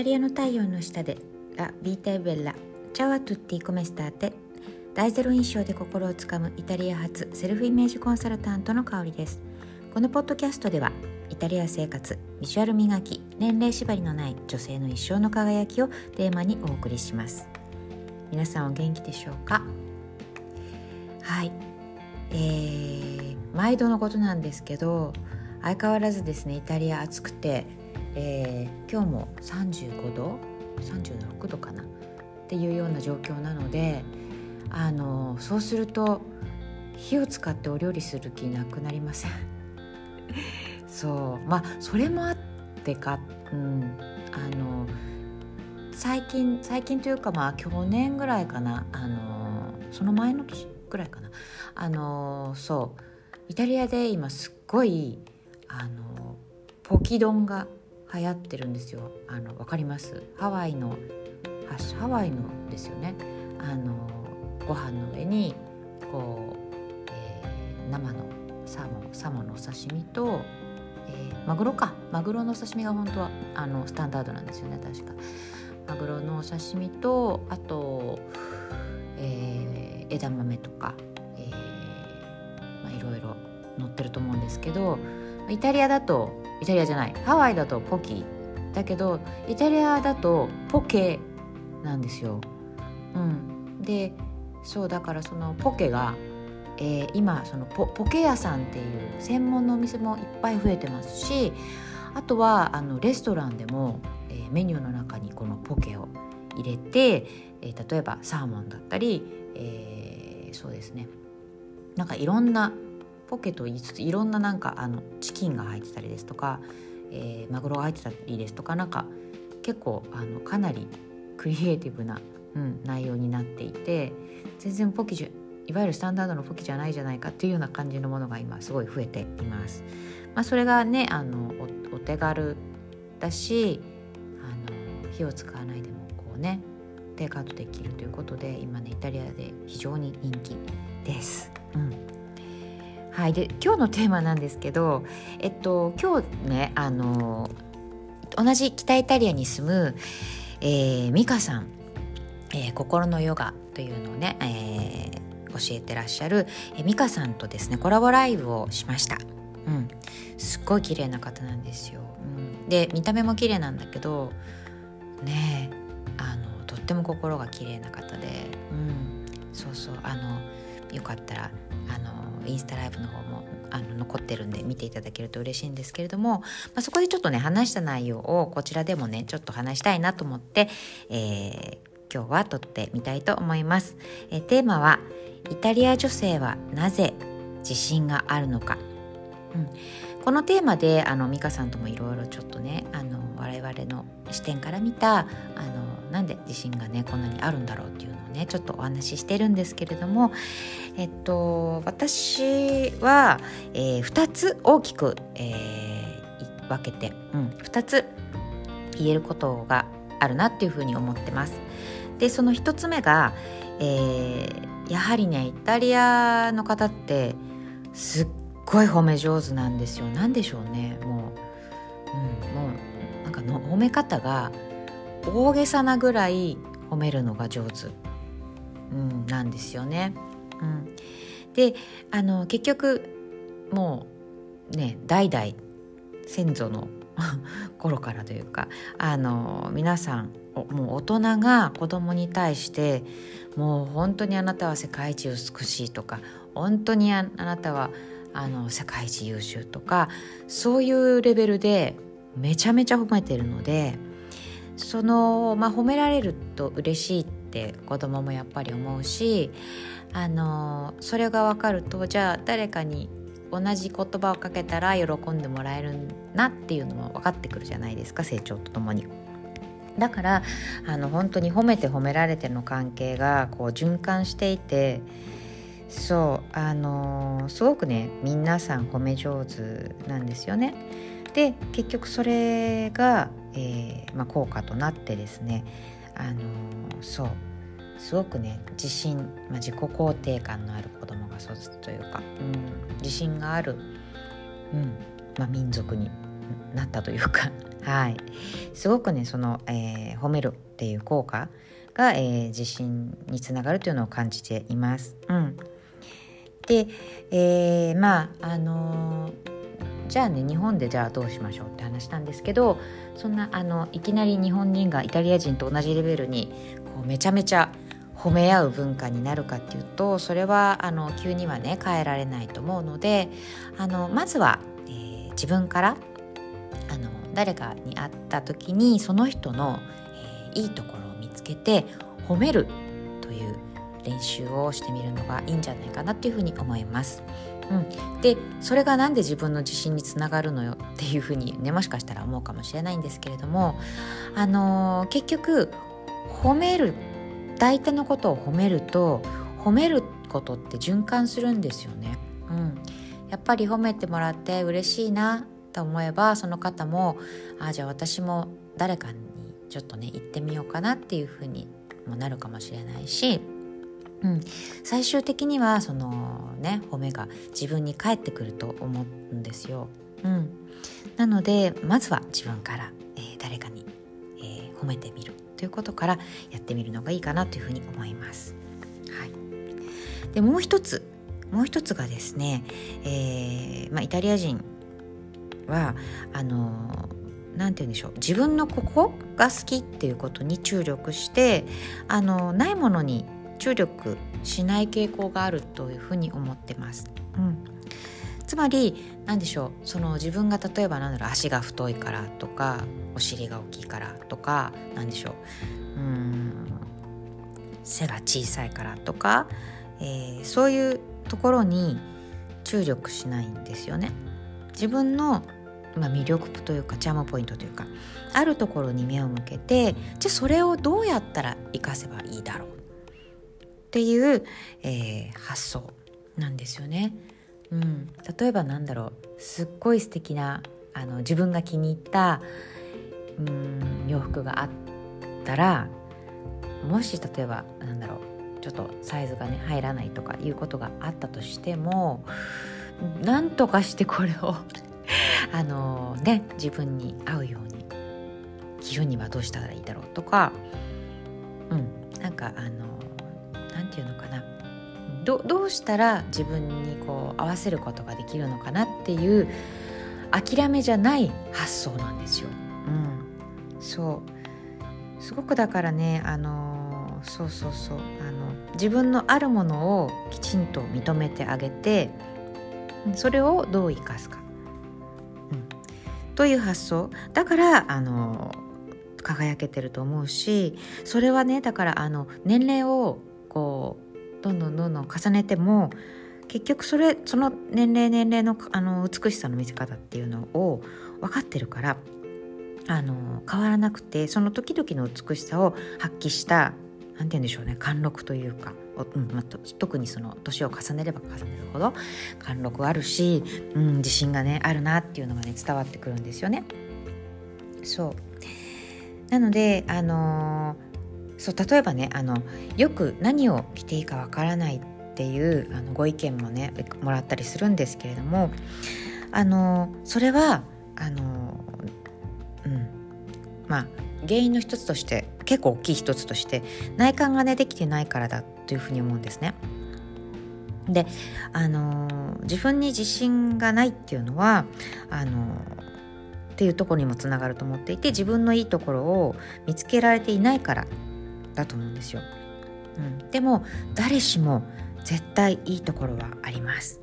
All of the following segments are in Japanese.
タリアの太陽の下でラ・ビータ・エベッラチャワ・トゥッティ・コメスターテ大ゼロ印象で心をつかむイタリア発セルフイメージコンサルタントの香りです。このポッドキャストではイタリア生活ビジュアル磨き年齢縛りのない女性の一生の輝きをテーマにお送りします。皆さんお元気でしょうか？はい。えー、毎度のことなんですけど相変わらずですねイタリア暑くて、えー、今日も35度36度かなっていうような状況なのであのそうすると火を使ってお料理する気なくなりません。そうまあそれもあってか、うん、あの最近最近というかまあ去年ぐらいかなあのその前の年ぐらいかなあのそうイタリアで今すっごいあのポキ丼が流行ってるんですよ。あのわかります？ハワイのハワイのですよね。あのご飯の上にこう、えー、生のサーモンサーモンのお刺身と、えー、マグロか。マグロのお刺身が本当はあのスタンダードなんですよね確か。マグロのお刺身とあと、えー、枝豆とか、えーまあ、いろいろ載ってると思うんですけどイタリアだとイタリアじゃないハワイだとポキ。だけどイタリアだとポケなんですよ。うん、でそうだからそのポケが、えー、今そのポポケ屋さんっていう専門のお店もいっぱい増えてますしあとはあのレストランでも、えー、メニューの中にこのポケを入れて、えー、例えばサーモンだったり、えー、そうですね。なんかいろんなポケと言いつついろんななんかあのチキンが入ってたりですとか、えー、マグロが入ってたりですとかなんか結構あのかなりクリエイティブな、うん、内容になっていて全然ポキじいわゆるスタンダードのポキじゃないじゃないかっていうような感じのものが今すごい増えています。まあ、それがねあのお手軽だしあの火を使わないでもこうねテイクアウトできるということで今ねイタリアで非常に人気です。うんはい、で今日のテーマなんですけど、えっと、今日ねあの同じ北イタリアに住む、えー、美香さん、えー、心のヨガというのをね、えー、教えてらっしゃる、えー、美香さんとですねコラボライブをしました。うん、すっごい綺麗な方なんですよ。うん、で見た目も綺麗なんだけどねあのとっても心が綺麗な方で、うん、そうそうあのよかったらあのインスタライブの方もあの残ってるんで見ていただけると嬉しいんですけれども、まあ、そこでちょっとね話した内容をこちらでもねちょっと話したいなと思って、えー、今日は撮ってみたいと思います、えー、テーマはイタリア女性はなぜ自信があるのか、うん、このテーマであの美香さんともいろいろちょっとねあの我々の視点から見たあのなんで自信がねこんなにあるんだろうっていうのをねちょっとお話ししてるんですけれどもえっと私は、えー、2つ大きく、えー、分けて、うん、2つ言えることがあるなっていうふうに思ってます。でその1つ目が、えー、やはりねイタリアの方ってすっごい褒め上手なんですよ。何でしょうねもう、うん、もうなんかの褒め方が大げさなぐらい褒めるのが上手、うん、なんですよね。うん、であの結局もうね代々先祖の頃からというかあの皆さんもう大人が子供に対してもう本当にあなたは世界一美しいとか本当にあなたはあの世界一優秀とかそういうレベルでめちゃめちゃ褒めてるのでその、まあ、褒められると嬉しいって子供もやっぱり思うしあのそれが分かるとじゃあ誰かに同じ言葉をかけたら喜んでもらえるなっていうのも分かってくるじゃないですか成長とともに。だからあの本当に褒めて褒められての関係がこう循環していてそうあのすごくね皆さん褒め上手なんですよね。で結局それが、えーまあ、効果となってですねあのそうすごくね自信、まあ、自己肯定感のある子供が育つというか、うん、自信がある、うんまあ、民族になったというか はいすごくねその、えー、褒めるっていう効果が、えー、自信につながるというのを感じています。うん、で、えー、まああのじゃあね日本でじゃあどうしましょうって話なんですけどそんなあのいきなり日本人がイタリア人と同じレベルにこうめちゃめちゃ褒め合う文化になるかっていうとそれはあの急にはね変えられないと思うのであのまずは、えー、自分からあの誰かに会った時にその人の、えー、いいところを見つけて褒めるという練習をしてみるのがいいんじゃないかなっていうふうに思います。うん、でそれが何で自分の自信につながるのよっていうふうにねもしかしたら思うかもしれないんですけれども、あのー、結局褒める大体のことを褒めると褒めることって循環するんですよね。うん、やっぱり褒めてもらって嬉しいなと思えばその方もあじゃあ私も誰かにちょっとね言ってみようかなっていうふうにもなるかもしれないし、うん、最終的にはそのね褒めが自分に返ってくると思うんですよ。うん、なのでまずは自分から、えー、誰かに、えー、褒めてみるということからやってみるのがいいかなというふうに思います。はい、でもう一つもう一つがですね、えーまあ、イタリア人はあの何て言うんでしょう自分のここが好きっていうことに注力してあのないものに注力しない傾向があるというふうに思ってます。うん。つまり何でしょう。その自分が例えばなんだろう足が太いからとかお尻が大きいからとか何でしょう。うん。背が小さいからとか、えー、そういうところに注力しないんですよね。自分のまあ、魅力というかチャームポイントというかあるところに目を向けてじゃあそれをどうやったら生かせばいいだろう。っていう、えー、発想なんですよね。うん、例えばなんだろう。すっごい素敵なあな自分が気に入ったうん洋服があったらもし例えばなんだろう。ちょっとサイズがね入らないとかいうことがあったとしてもなんとかしてこれを あのね自分に合うように着るにはどうしたらいいだろうとかうん。なんかあのて言うのかな。どどうしたら自分にこう合わせることができるのかなっていう諦めじゃない発想なんですよ。うん、そう。すごくだからねあのそうそうそう。あの自分のあるものをきちんと認めてあげてそれをどう生かすか、うん、という発想。だからあの輝けてると思うしそれはねだからあの年齢をこうどんどんどんどん重ねても結局それその年齢年齢のあの美しさの見せ方っていうのを分かってるからあの変わらなくてその時々の美しさを発揮した何て言うんでしょうね貫禄というか、うんまあ、特にその年を重ねれば重ねるほど貫禄あるし、うん、自信がねあるなっていうのがね伝わってくるんですよね。そうなのであのーそう例えばねあのよく何を着ていいかわからないっていうあのご意見もねもらったりするんですけれどもあのそれはあのうんまあ原因の一つとして結構大きい一つとして内観がねできてないからだというふうに思うんですね。であの自分に自信がないっていうのはあのっていうところにもつながると思っていて自分のいいところを見つけられていないからだと思うんですよ。うん、でも誰しも絶対いいところはあります。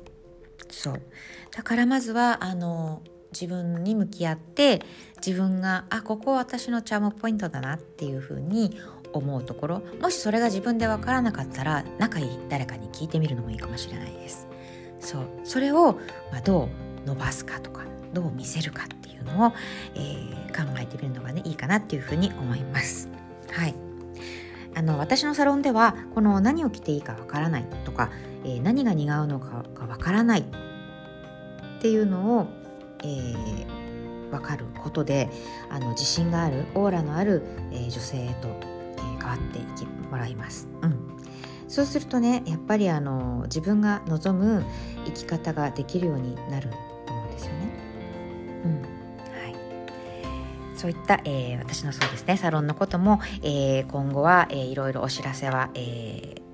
そうだからまずはあの自分に向き合って自分があここ私のチャームポイントだなっていうふうに思うところもしそれが自分で分からなかったら仲いい誰かに聞いてみるのもいいかもしれないです。そうそれを、まあ、どう伸ばすかとかどう見せるかっていうのを、えー、考えてみるのがねいいかなっていうふうに思います。はいあの私のサロンではこの何を着ていいかわからないとか、えー、何が似合うのかがわからないっていうのを、えー、分かることであの自信があるオーラのある、えー、女性へと、え、変わっていきもらいます。うんそうするとねやっぱりあの自分が望む生き方ができるようになると思うんですよね。うんそういった、えー、私のそうですねサロンのことも、えー、今後は、えー、いろいろお知らせは、えー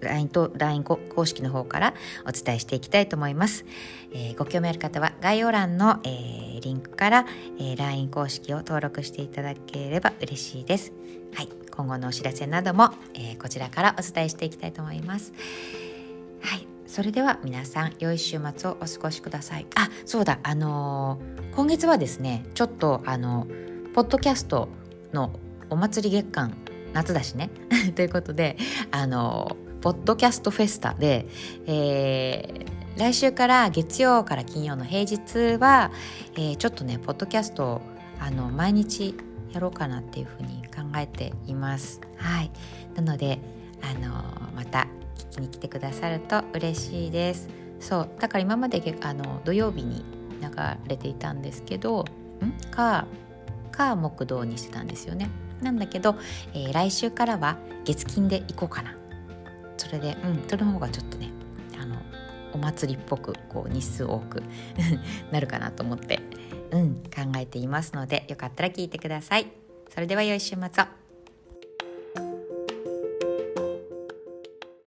LINE と LINE 公式の方からお伝えしていきたいと思います。えー、ご興味ある方は概要欄の、えー、リンクから、えー、LINE 公式を登録していただければ嬉しいです。はい、今後のお知らせなども、えー、こちらからお伝えしていきたいと思います。それでは皆さん良い週末をお過ごしください。あ、そうだ、あのー、今月はですね、ちょっとあのポッドキャストのお祭り月間夏だしね ということであのポッドキャストフェスタで、えー、来週から月曜から金曜の平日は、えー、ちょっとねポッドキャストをあの毎日やろうかなっていうふうに考えています。はい、なのであのまたきに来てくださると嬉しいです。そうだから今まであの土曜日に流れていたんですけどん？かか木道にしてたんですよね。なんだけど、えー、来週からは月金で行こうかなそれでうんその方がちょっとねあのお祭りっぽくこう日数多く なるかなと思ってうん考えていますのでよかったら聞いてくださいそれでは良い週末を